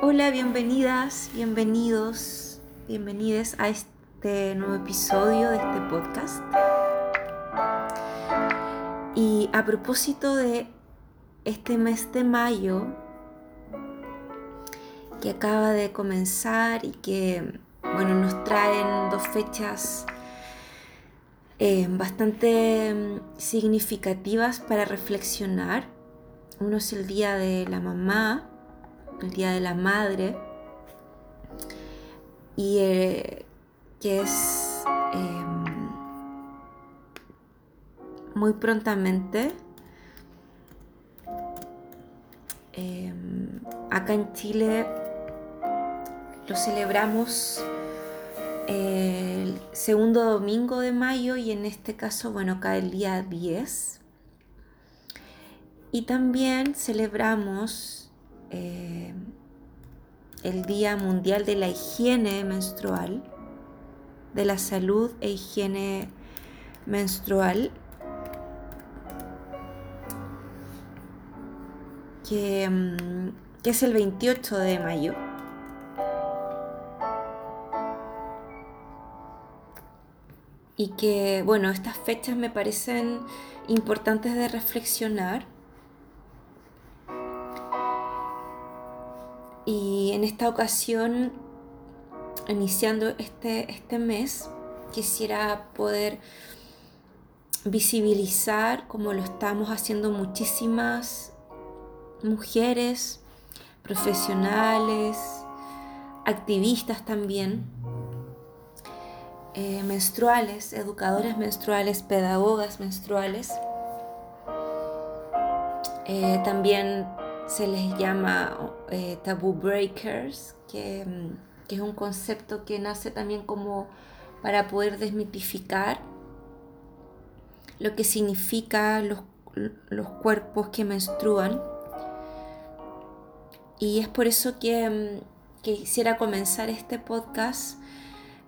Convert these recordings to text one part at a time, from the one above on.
Hola, bienvenidas, bienvenidos, bienvenides a este nuevo episodio de este podcast. Y a propósito de este mes de mayo que acaba de comenzar y que, bueno, nos traen dos fechas eh, bastante mm, significativas para reflexionar. Uno es el Día de la Mamá el Día de la Madre, y eh, que es em, muy prontamente. Em, acá en Chile lo celebramos el segundo domingo de mayo y en este caso, bueno, cae el día 10. Y también celebramos eh, el Día Mundial de la Higiene Menstrual, de la Salud e Higiene Menstrual, que, mm, que es el 28 de mayo. Y que, bueno, estas fechas me parecen importantes de reflexionar Y en esta ocasión, iniciando este, este mes, quisiera poder visibilizar, como lo estamos haciendo muchísimas mujeres, profesionales, activistas también, eh, menstruales, educadoras menstruales, pedagogas menstruales. Eh, también se les llama eh, breakers, mm, que, es un concepto que nace también como para poder desmitificar lo que significa los, cuerpos que menstruan. Y es por eso que, mm, que quisiera comenzar este podcast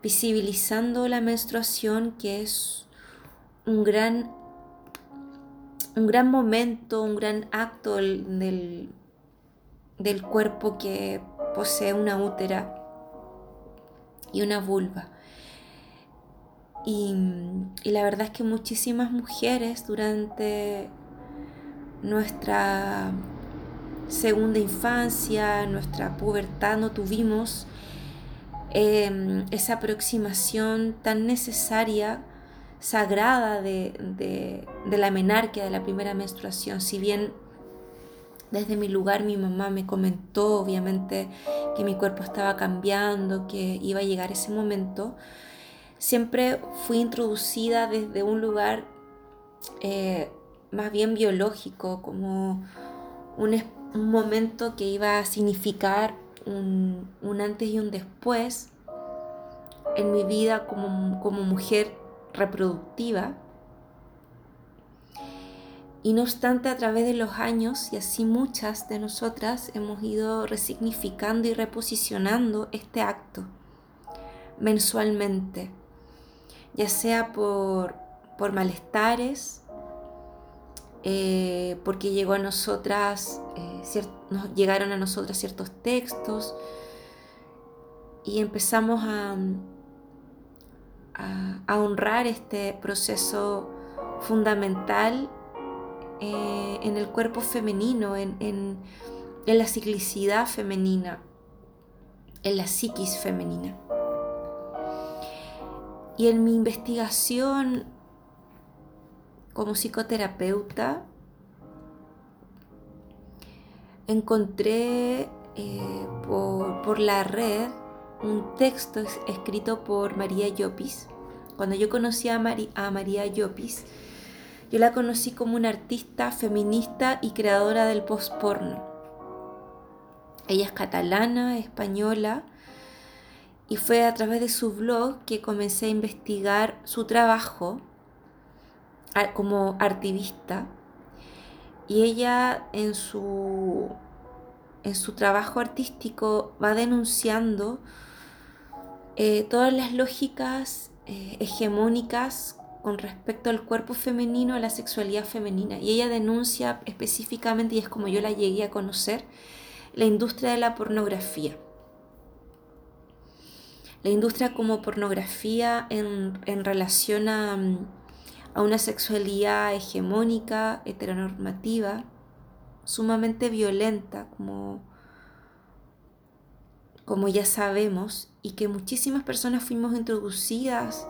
visibilizando la menstruación, que es un gran un gran momento, un gran acto del, del cuerpo que posee una útera y una vulva. Y, la verdad es que muchísimas mujeres durante nuestra segunda infancia, nuestra pubertad, no tuvimos em, esa aproximación tan necesaria sagrada de, la menarquia, de la primera menstruación. Si bien desde mi lugar mi mamá me comentó obviamente que mi cuerpo estaba cambiando, que iba a llegar ese momento, siempre fui introducida desde un lugar eh, más bien biológico, como un, momento que iba a significar un, antes y un después en mi vida como, como mujer reproductiva. Y no obstante, a través de los años, y así muchas de nosotras hemos ido resignificando y reposicionando este acto mensualmente, ya sea por, por malestares, eh, porque llegó a nosotras, eh, nos llegaron a nosotras ciertos textos y empezamos a, a, honrar este proceso fundamental eh, en el cuerpo femenino, en, la ciclicidad femenina, en la psiquis femenina. Y en mi investigación como psicoterapeuta, encontré eh, por, la red un texto escrito por María Llopis. Cuando yo conocí a, María Llopis, yo la conocí como una artista feminista y creadora del post-porno. Ella es catalana, española, y fue a través de su blog que comencé a investigar su trabajo como artivista. Y ella en su, en su trabajo artístico va denunciando eh, todas las lógicas eh, hegemónicas con respecto al cuerpo femenino, a la sexualidad femenina. Y ella denuncia específicamente, y es como yo la llegué a conocer, la industria de la pornografía. La industria como pornografía en, relación a, a una sexualidad hegemónica, heteronormativa, sumamente violenta, como, como ya sabemos, y que muchísimas personas fuimos introducidas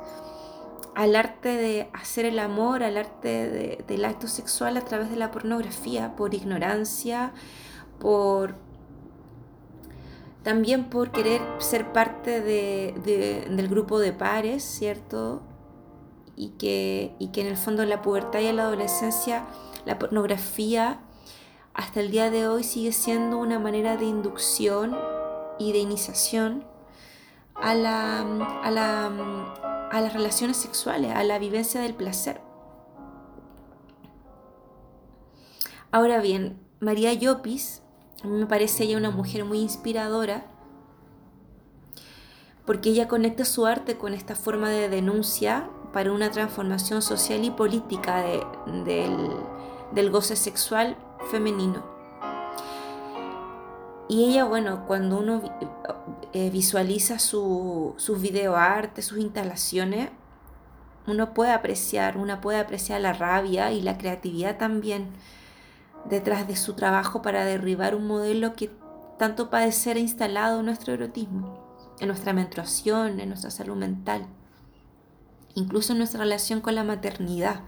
al arte de hacer el amor, al arte del acto sexual a través de la pornografía, por ignorancia, por también por querer ser parte del grupo de pares, ¿cierto? Y que, y que en el fondo en la pubertad y en la adolescencia la pornografía hasta el día de hoy sigue siendo una manera de inducción y de iniciación a, la, a, la, a las relaciones sexuales, a la vivencia del placer. Ahora bien, María Llopis, a mí me parece ella una mujer muy inspiradora porque ella conecta su arte con esta forma de denuncia para una transformación social y política del, del goce sexual femenino. Y ella, bueno, cuando uno eh, visualiza su, sus videoarte, sus instalaciones, uno puede apreciar, una puede apreciar la rabia y la creatividad también detrás de su trabajo para derribar un modelo que tanto padecer ha instalado en nuestro erotismo, en nuestra menstruación, en nuestra salud mental, incluso en nuestra relación con la maternidad.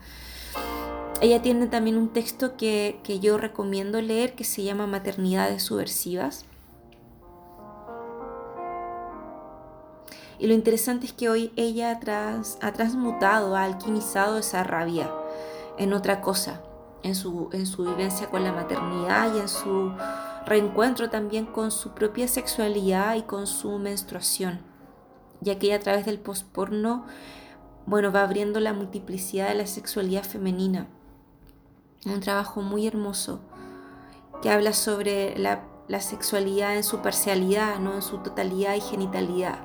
Ella tiene también un texto que, yo recomiendo leer que se llama Maternidades Subversivas. Y lo interesante es que hoy ella ha transmutado, ha alquimizado esa rabia en otra cosa, en su, en su vivencia con la maternidad y en su reencuentro también con su propia sexualidad y con su menstruación, ya que ella a través del postporno, bueno, va abriendo la multiplicidad de la sexualidad femenina un trabajo muy hermoso que habla sobre la, sexualidad en su parcialidad, no en su totalidad y genitalidad.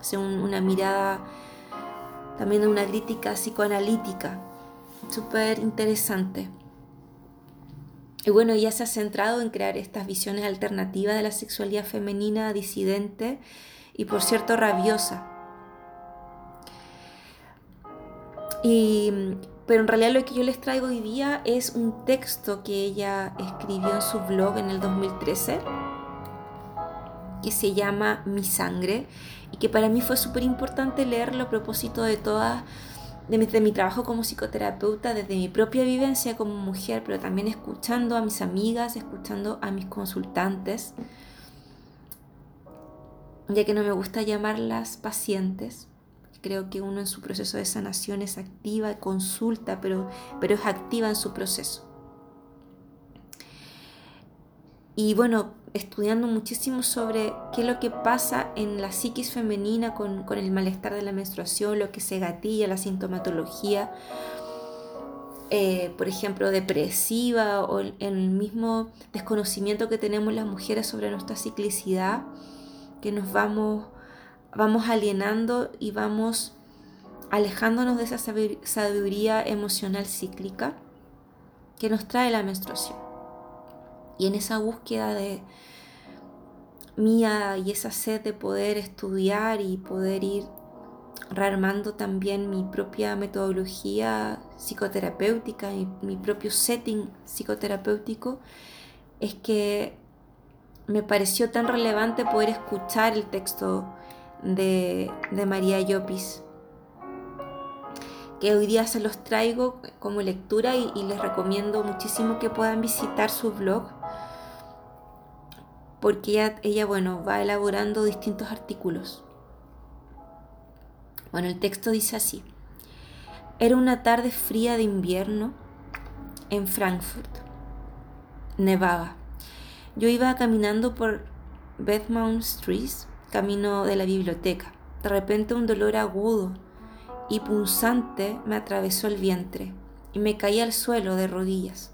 Según una mirada también de una crítica psicoanalítica, súper interesante. Y bueno, ella se ha centrado en crear estas visiones alternativas de la sexualidad femenina disidente y por cierto rabiosa. Y pero en realidad lo que yo les traigo hoy día es un texto que ella escribió en su blog en el 2013 que se llama Mi sangre y que para mí fue súper importante leerlo a propósito de toda de mi, de mi, trabajo como psicoterapeuta, desde mi propia vivencia como mujer, pero también escuchando a mis amigas, escuchando a mis consultantes, ya que no me gusta llamarlas pacientes, Creo que uno en su proceso de sanación es activa, consulta, pero, pero es activa en su proceso. Y bueno, estudiando muchísimo sobre qué es lo que pasa en la psiquis femenina con, el malestar de la menstruación, lo que se gatilla, la sintomatología, eh, por ejemplo, depresiva o el mismo desconocimiento que tenemos las mujeres sobre nuestra ciclicidad, que nos vamos vamos alienando y vamos alejándonos de esa sabiduría emocional cíclica que nos trae la menstruación. Y en esa búsqueda de mía y esa sed de poder estudiar y poder ir rearmando también mi propia metodología psicoterapéutica, y mi propio setting psicoterapéutico, es que me pareció tan relevante poder escuchar el texto de, María Llopis, que hoy día se los traigo como lectura y, les recomiendo muchísimo que puedan visitar su blog, porque ella, ella, bueno, va elaborando distintos artículos. Bueno, el texto dice así. Era una tarde fría de invierno en Frankfurt. Nevaba. Yo iba caminando por Bedmount Street camino de la biblioteca. De repente un dolor agudo y punzante me atravesó el vientre y me caí al suelo de rodillas.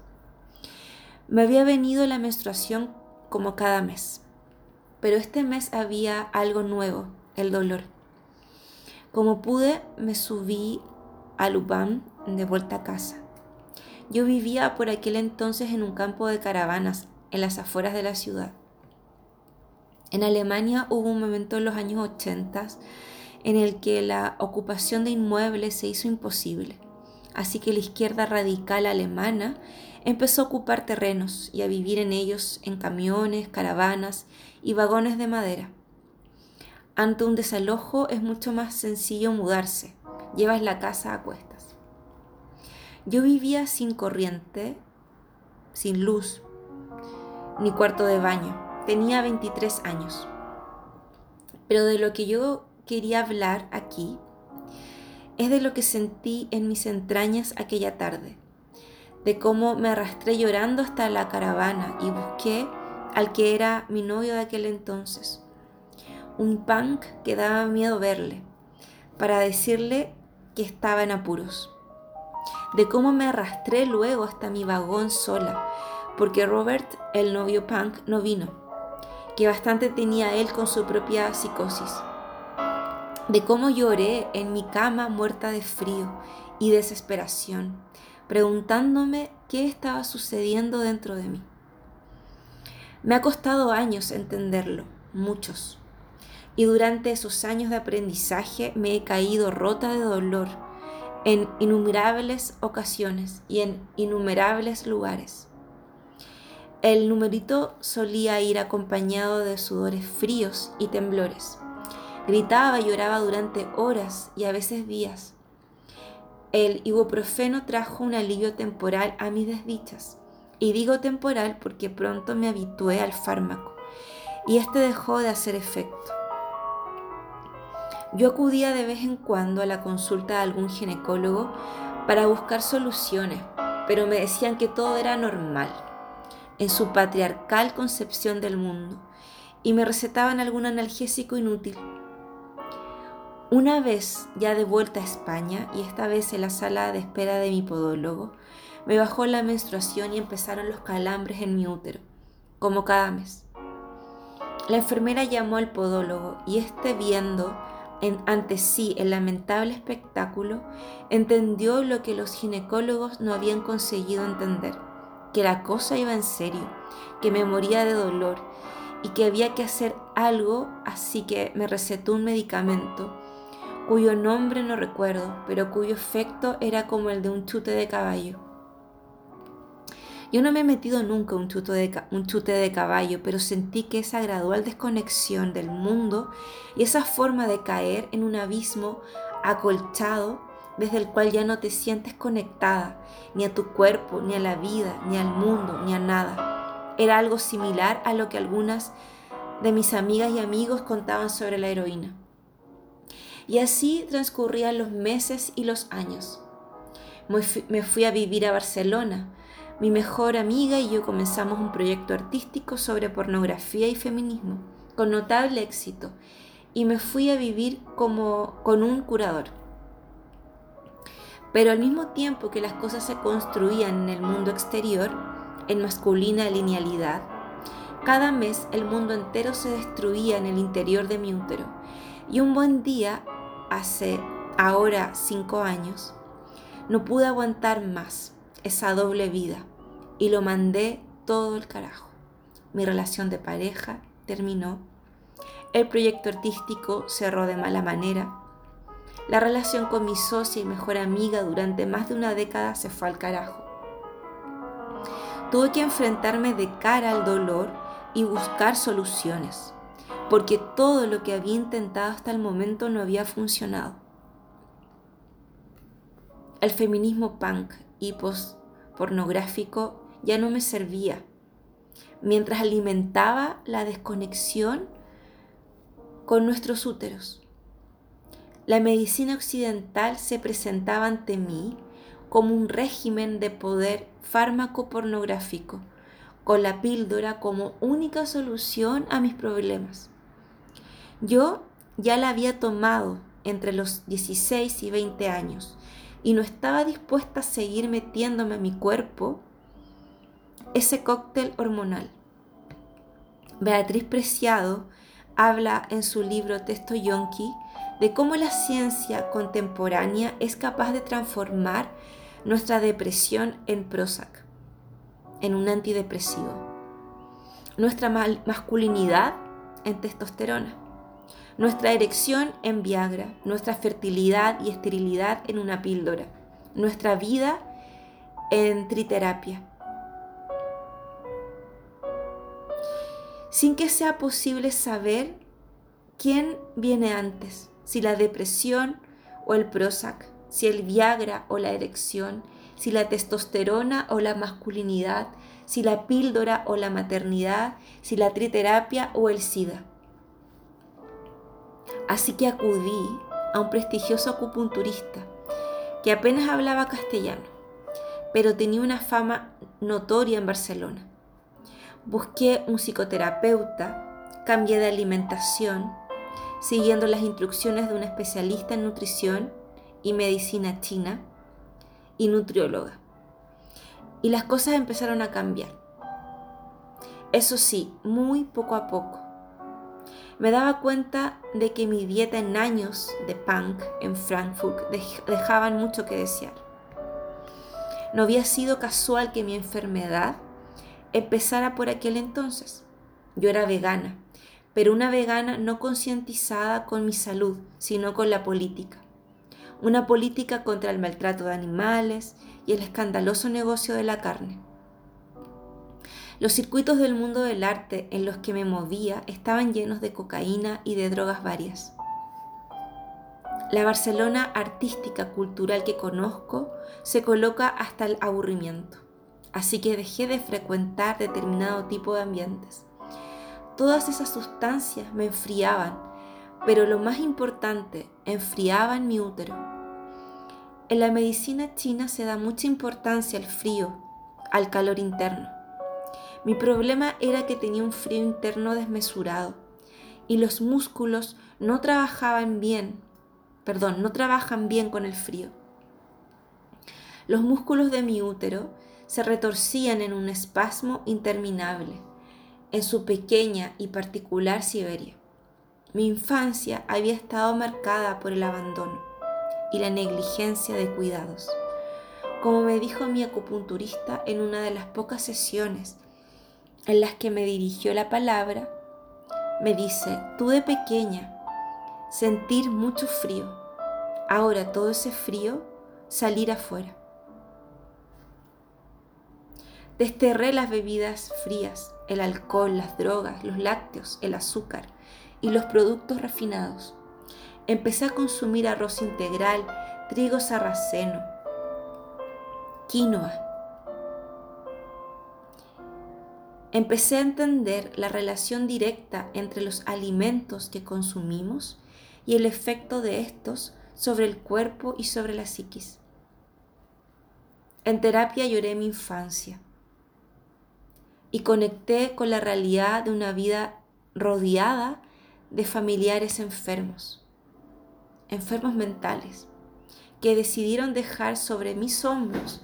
Me había venido la menstruación como cada mes, pero este mes había algo nuevo, el dolor. Como pude, me subí a Lubán de vuelta a casa. Yo vivía por aquel entonces en un campo de caravanas en las afueras de la ciudad. En Alemania hubo un momento en los años 80 en el que la ocupación de inmuebles se hizo imposible. Así que la izquierda radical alemana empezó a ocupar terrenos y a vivir en ellos en camiones, caravanas y vagones de madera. Ante un desalojo es mucho más sencillo mudarse. Llevas la casa a cuestas. Yo vivía sin corriente, sin luz, ni cuarto de baño. Tenía 23 años. Pero de lo que yo quería hablar aquí es de lo que sentí en mis entrañas aquella tarde, de cómo me arrastré llorando hasta la caravana y busqué al que era mi novio de aquel entonces un punk que daba miedo verle, para decirle que estaba en apuros. De cómo me arrastré luego hasta mi vagón sola, porque Robert, el novio punk, no vino, que bastante tenía él con su propia psicosis. De cómo lloré en mi cama muerta de frío y desesperación, preguntándome qué estaba sucediendo dentro de mí. Me ha costado años entenderlo, muchos y durante esos años de aprendizaje me he caído rota de dolor en innumerables ocasiones y en innumerables lugares. El numerito solía ir acompañado de sudores fríos y temblores. Gritaba y lloraba durante horas y a veces días. El ibuprofeno trajo un alivio temporal a mis desdichas. Y digo temporal porque pronto me habitué al fármaco y este dejó de hacer efecto. Yo acudía de vez en cuando a la consulta de algún ginecólogo para buscar soluciones, pero me decían que todo era normal en su patriarcal concepción del mundo y me recetaban algún analgésico inútil. Una vez ya de vuelta a España y esta vez en la sala de espera de mi podólogo, me bajó la menstruación y empezaron los calambres en mi útero, como cada mes. La enfermera llamó al podólogo y este viendo ante sí el lamentable espectáculo, entendió lo que los ginecólogos no habían conseguido entender, que la cosa iba en serio, que me moría de dolor y que había que hacer algo, así que me recetó un medicamento cuyo nombre no recuerdo, pero cuyo efecto era como el de un chute de caballo. Yo no me he metido nunca un chute, de, un chute de caballo, pero sentí que esa gradual desconexión del mundo y esa forma de caer en un abismo acolchado desde el cual ya no te sientes conectada ni a tu cuerpo, ni a la vida, ni al mundo, ni a nada. Era algo similar a lo que algunas de mis amigas y amigos contaban sobre la heroína. Y así transcurrían los meses y los años. Me fui a vivir a Barcelona, mi mejor amiga y yo comenzamos un proyecto artístico sobre pornografía y feminismo, con notable éxito, y me fui a vivir como con un curador. Pero al mismo tiempo que las cosas se construían en el mundo exterior, en masculina linealidad, cada mes el mundo entero se destruía en el interior de mi útero. Y un buen día, hace ahora cinco años, no pude aguantar más esa doble vida y lo mandé todo el carajo. Mi relación de pareja terminó. El proyecto artístico cerró de mala manera. La relación con mi socia y mejor amiga durante más de una década se fue al carajo. Tuve que enfrentarme de cara al dolor y buscar soluciones, porque todo lo que había intentado hasta el momento no había funcionado. El feminismo punk y post pornográfico ya no me servía, mientras alimentaba la desconexión con nuestros úteros. La medicina occidental se presentaba ante mí como un régimen de poder fármaco pornográfico, con la píldora como única solución a mis problemas. Yo ya la había tomado entre los 16 y 20 años y no estaba dispuesta a seguir metiéndome a mi cuerpo ese cóctel hormonal. Beatriz Preciado habla en su libro Texto Yonki de cómo la ciencia contemporánea es capaz de transformar nuestra depresión en Prozac, en un antidepresivo. Nuestra masculinidad en testosterona, nuestra erección en Viagra, nuestra fertilidad y esterilidad en una píldora, nuestra vida en triterapia. Sin que sea posible saber quién viene antes, si la depresión o el Prozac, si el Viagra o la erección, si la testosterona o la masculinidad, si la píldora o la maternidad, si la triterapia o el SIDA. Así que acudí a un prestigioso acupunturista que apenas hablaba castellano, pero tenía una fama notoria en Barcelona. Busqué un psicoterapeuta, cambié de alimentación, siguiendo las instrucciones de un especialista en nutrición y medicina china y nutrióloga. Y las cosas empezaron a cambiar. Eso sí, muy poco a poco. Me daba cuenta de que mi dieta en años de punk en Frankfurt dejaban mucho que desear. No había sido casual que mi enfermedad empezara por aquel entonces. Yo era vegana, pero una vegana no concientizada con mi salud, sino con la política una política contra el maltrato de animales y el escandaloso negocio de la carne. Los circuitos del mundo del arte en los que me movía estaban llenos de cocaína y de drogas varias. La Barcelona artística cultural que conozco se coloca hasta el aburrimiento, así que dejé de frecuentar determinado tipo de ambientes. Todas esas sustancias me enfriaban pero lo más importante, enfriaba en mi útero. En la medicina china se da mucha importancia al frío, al calor interno. Mi problema era que tenía un frío interno desmesurado y los músculos no trabajaban bien, perdón, no trabajan bien con el frío. Los músculos de mi útero se retorcían en un espasmo interminable en su pequeña y particular Siberia. Mi infancia había estado marcada por el abandono y la negligencia de cuidados. Como me dijo mi acupunturista en una de las pocas sesiones en las que me dirigió la palabra, me dice, tú de pequeña sentir mucho frío, ahora todo ese frío salir afuera. Desterré las bebidas frías, el alcohol, las drogas, los lácteos, el azúcar, y los productos refinados. Empecé a consumir arroz integral, trigo sarraceno, quinoa. Empecé a entender la relación directa entre los alimentos que consumimos y el efecto de estos sobre el cuerpo y sobre la psiquis. En terapia lloré mi infancia y conecté con la realidad de una vida rodeada de familiares enfermos, enfermos mentales, que decidieron dejar sobre mis hombros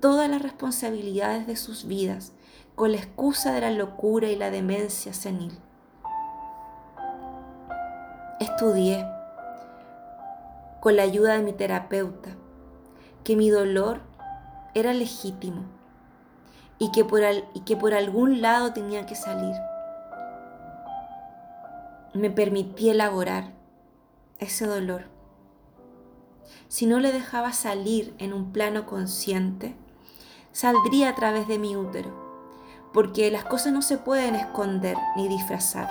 todas las responsabilidades de sus vidas con la excusa de la locura y la demencia senil. Estudié con la ayuda de mi terapeuta que mi dolor era legítimo y que por, y que por algún lado tenía que salir me permití elaborar ese dolor. Si no le dejaba salir en un plano consciente, saldría a través de mi útero, porque las cosas no se pueden esconder ni disfrazar.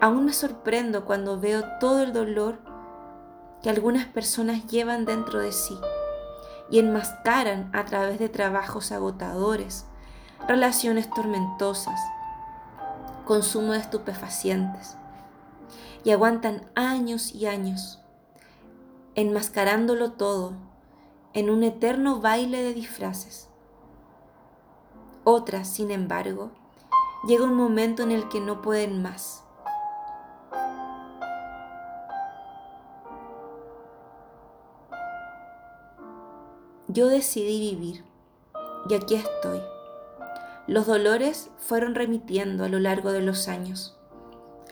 Aún me sorprendo cuando veo todo el dolor que algunas personas llevan dentro de sí y enmascaran a través de trabajos agotadores, relaciones tormentosas, consumo de estupefacientes y aguantan años y años, enmascarándolo todo en un eterno baile de disfraces. Otras, sin embargo, llega un momento en el que no pueden más. Yo decidí vivir y aquí estoy. Los dolores fueron remitiendo a lo largo de los años.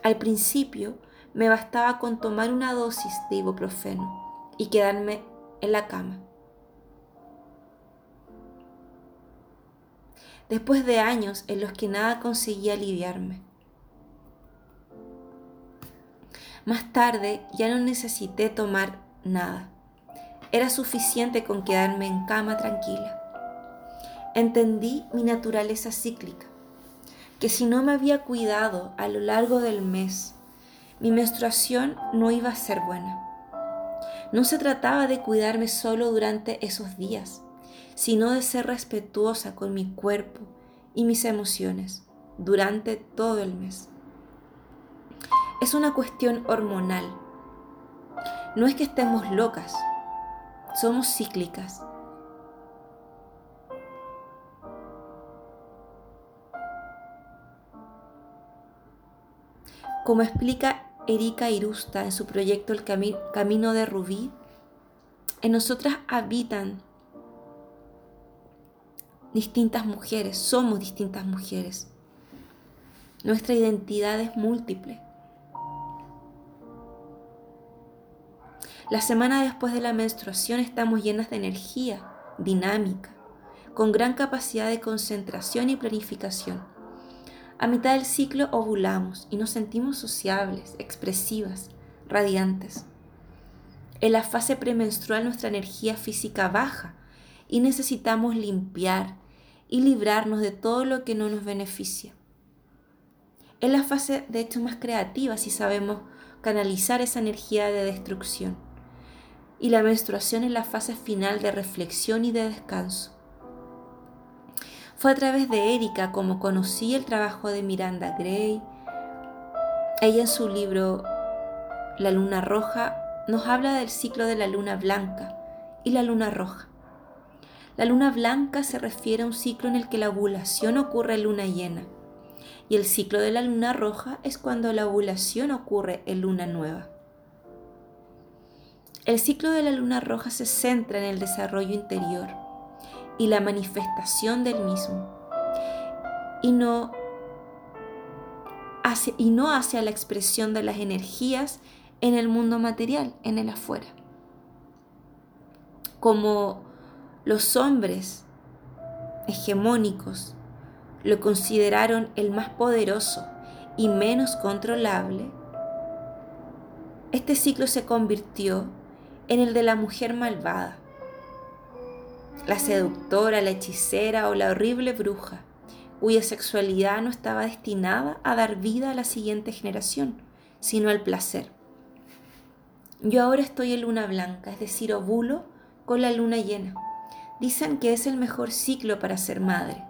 Al principio me bastaba con tomar una dosis de ibuprofeno y quedarme en la cama. después de años en los que nada conseguía aliviarme. Más tarde ya no necesité tomar nada. Era suficiente con quedarme en cama tranquila. Entendí mi naturaleza cíclica, que si no me había cuidado a lo largo del mes, mi menstruación no iba a ser buena. No se trataba de cuidarme solo durante esos días, sino de ser respetuosa con mi cuerpo y mis emociones durante todo el mes es una cuestión hormonal. No es que estemos locas, somos cíclicas. Como explica Erika Irusta en su proyecto El Camino de Rubí, en nosotras habitan distintas mujeres, somos distintas mujeres. Nuestra identidad es múltiple. La semana después de la menstruación estamos llenas de energía, dinámica, con gran capacidad de concentración y planificación. A mitad del ciclo ovulamos y nos sentimos sociables, expresivas, radiantes. En la fase premenstrual nuestra energía física baja y necesitamos limpiar y librarnos de todo lo que no nos beneficia. Es la fase de hecho más creativa si sabemos canalizar esa energía de destrucción y la menstruación es la fase final de reflexión y de descanso. Fue a través de Erika como conocí el trabajo de Miranda Gray. Ella en su libro La luna roja nos habla del ciclo de la luna blanca y la luna roja. La luna blanca se refiere a un ciclo en el que la ovulación ocurre en luna llena y el ciclo de la luna roja es cuando la ovulación ocurre en luna nueva. El ciclo de la luna roja se centra en el desarrollo interior y la manifestación del mismo, y no, hacia, y no la expresión de las energías en el mundo material, en el afuera. Como los hombres hegemónicos lo consideraron el más poderoso y menos controlable, este ciclo se convirtió en el de la mujer malvada, la seductora, la hechicera o la horrible bruja, cuya sexualidad no estaba destinada a dar vida a la siguiente generación, sino al placer. Yo ahora estoy en luna blanca, es decir, ovulo con la luna llena. Dicen que es el mejor ciclo para ser madre.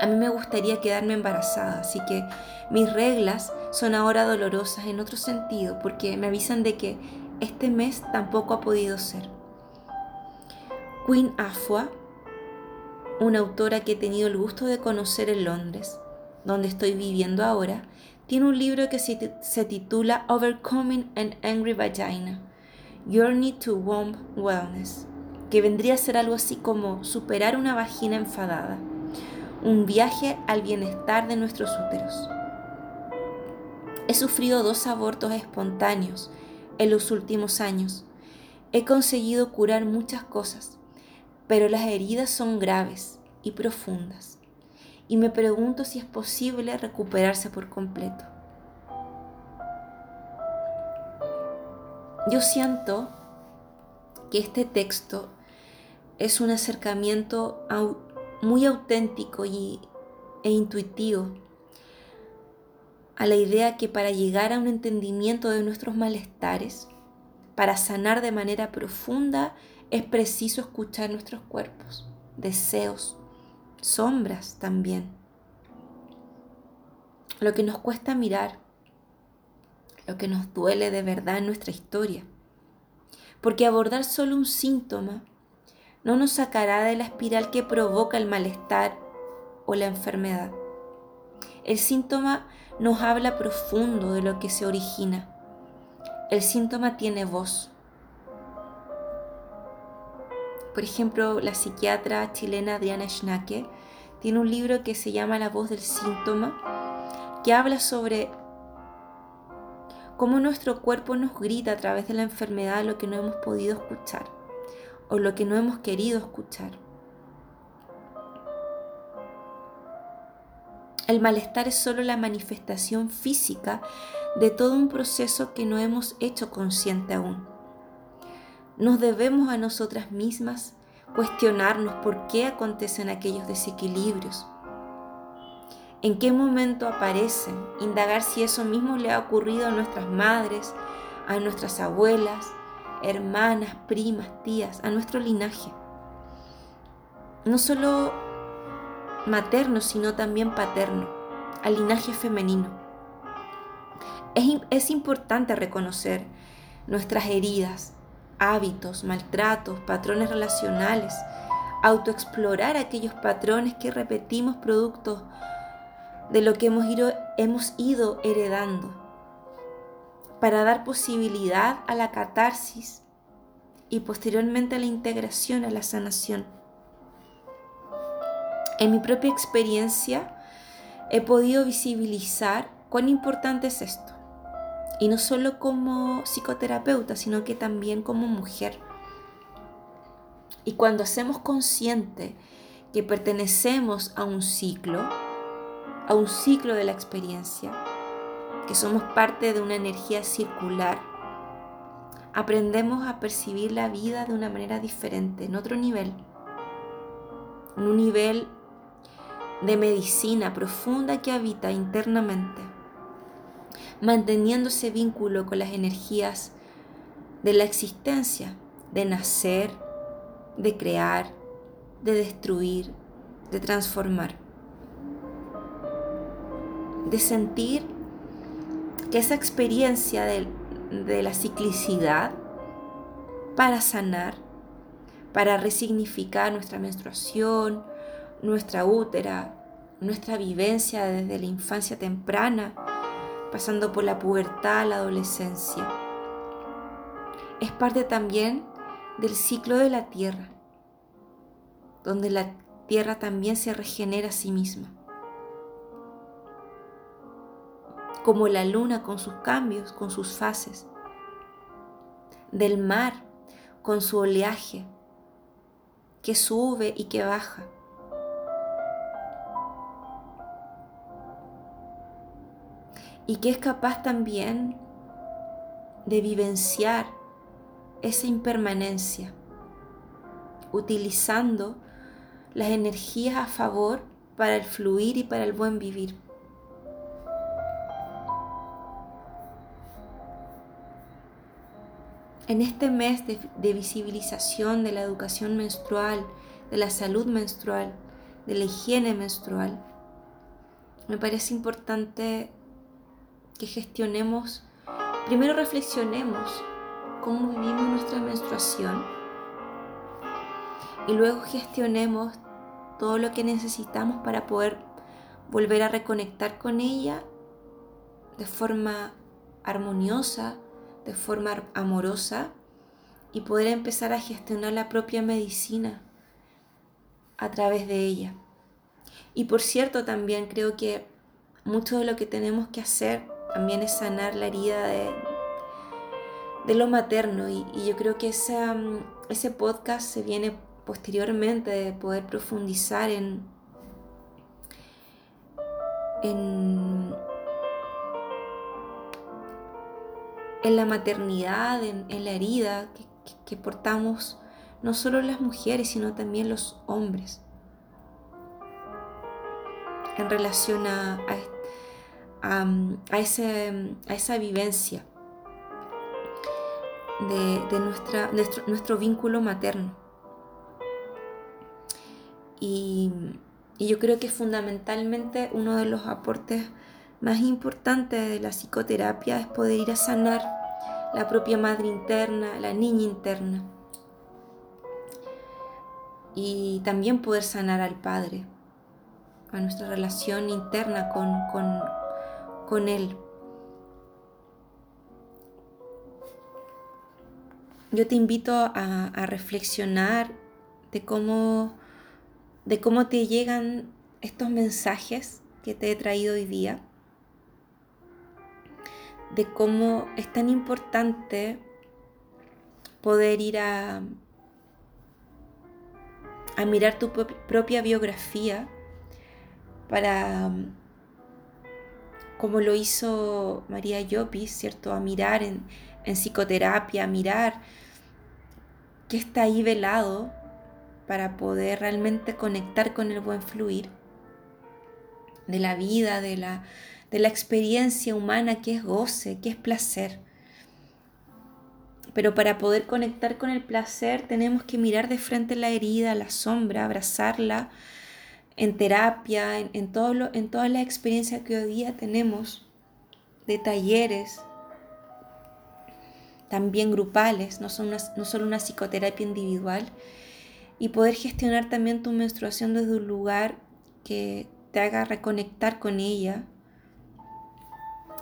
A mí me gustaría quedarme embarazada, así que mis reglas son ahora dolorosas en otro sentido, porque me avisan de que este mes tampoco ha podido ser. Queen Afua, una autora que he tenido el gusto de conocer en Londres, donde estoy viviendo ahora, tiene un libro que se, titula Overcoming an Angry Vagina, Journey to Womb Wellness, que vendría a ser algo así como superar una vagina enfadada, un viaje al bienestar de nuestros úteros. He sufrido dos abortos espontáneos en los últimos años. He conseguido curar muchas cosas, pero las heridas son graves y profundas, y me pregunto si es posible recuperarse por completo. Yo siento que este texto es un acercamiento muy auténtico y, e intuitivo a la idea que para llegar a un entendimiento de nuestros malestares, para sanar de manera profunda, es preciso escuchar nuestros cuerpos, deseos, sombras también. Lo que nos cuesta mirar, lo que nos duele de verdad en nuestra historia. Porque abordar solo un síntoma no nos sacará de la espiral que provoca el malestar o la enfermedad. El síntoma nos habla profundo de lo que se origina. El síntoma tiene voz. Por ejemplo, la psiquiatra chilena Diana Schnake tiene un libro que se llama La voz del síntoma, que habla sobre cómo nuestro cuerpo nos grita a través de la enfermedad lo que no hemos podido escuchar o lo que no hemos querido escuchar. El malestar es solo la manifestación física de todo un proceso que no hemos hecho consciente aún. Nos debemos a nosotras mismas cuestionarnos por qué acontecen aquellos desequilibrios, en qué momento aparecen, indagar si eso mismo le ha ocurrido a nuestras madres, a nuestras abuelas, hermanas, primas, tías, a nuestro linaje. No solo materno, sino también paterno, al linaje femenino. Es, importante reconocer nuestras heridas, hábitos, maltratos, patrones relacionales, autoexplorar aquellos patrones que repetimos producto de lo que hemos ido, hemos ido heredando, para dar posibilidad a la catarsis y posteriormente a la integración, a la sanación. En mi propia experiencia he podido visibilizar cuán importante es esto. Y no solo como psicoterapeuta, sino que también como mujer. Y cuando hacemos consciente que pertenecemos a un ciclo, a un ciclo de la experiencia, que somos parte de una energía circular, aprendemos a percibir la vida de una manera diferente, en otro nivel, en un nivel de medicina profunda que habita internamente, manteniendo ese vínculo con las energías de la existencia, de nacer, de crear, de destruir, de transformar, de sentir que esa experiencia de, de la ciclicidad para sanar, para resignificar nuestra menstruación, nuestra útera, nuestra vivencia desde la infancia temprana, pasando por la pubertad, la adolescencia. Es parte también del ciclo de la tierra, donde la tierra también se regenera a sí misma. Como la luna con sus cambios, con sus fases. Del mar con su oleaje, que sube y que baja y que es capaz también de vivenciar esa impermanencia, utilizando las energías a favor para el fluir y para el buen vivir. En este mes de, visibilización de la educación menstrual, de la salud menstrual, de la higiene menstrual, me parece importante que gestionemos, primero reflexionemos cómo vivimos nuestra menstruación y luego gestionemos todo lo que necesitamos para poder volver a reconectar con ella de forma armoniosa, de forma amorosa y poder empezar a gestionar la propia medicina a través de ella. Y por cierto, también creo que mucho de lo que tenemos que hacer también es sanar la herida de, de lo materno. Y, yo creo que mm, ese podcast se viene posteriormente de poder profundizar en, en, la maternidad, en, la herida que, portamos no solo las mujeres, sino también los hombres en relación a, a, a, ese, a esa vivencia de, nuestra, nuestro, vínculo materno. Y, yo creo que fundamentalmente uno de los aportes más importantes de la psicoterapia es poder ir a sanar la propia madre interna, la niña interna. Y también poder sanar al padre, a nuestra relación interna con, con Él. Yo te invito a, reflexionar de cómo, de cómo te llegan estos mensajes que te he traído hoy día, de cómo es tan importante poder ir a, a mirar tu propia biografía para como lo hizo María Llopis, ¿cierto? A mirar en, en psicoterapia, a mirar qué está ahí velado para poder realmente conectar con el buen fluir de la vida, de la, de la experiencia humana que es goce, que es placer. Pero para poder conectar con el placer tenemos que mirar de frente la herida, la sombra, abrazarla en terapia, en, todo lo, en toda la experiencia que hoy día tenemos de talleres, también grupales, no, son no solo una psicoterapia individual, y poder gestionar también tu menstruación desde un lugar que te haga reconectar con ella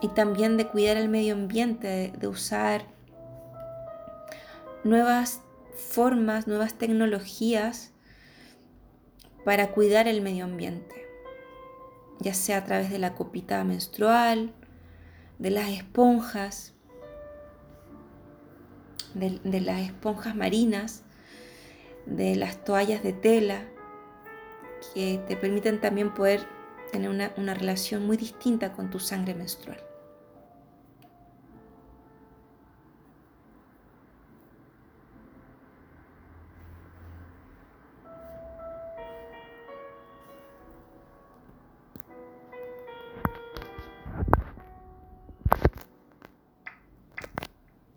y también de cuidar el medio ambiente, de usar nuevas formas, nuevas tecnologías para cuidar el medio ambiente, ya sea a través de la copita menstrual, de las esponjas, de, las esponjas marinas, de las toallas de tela, que te permiten también poder tener una, una relación muy distinta con tu sangre menstrual.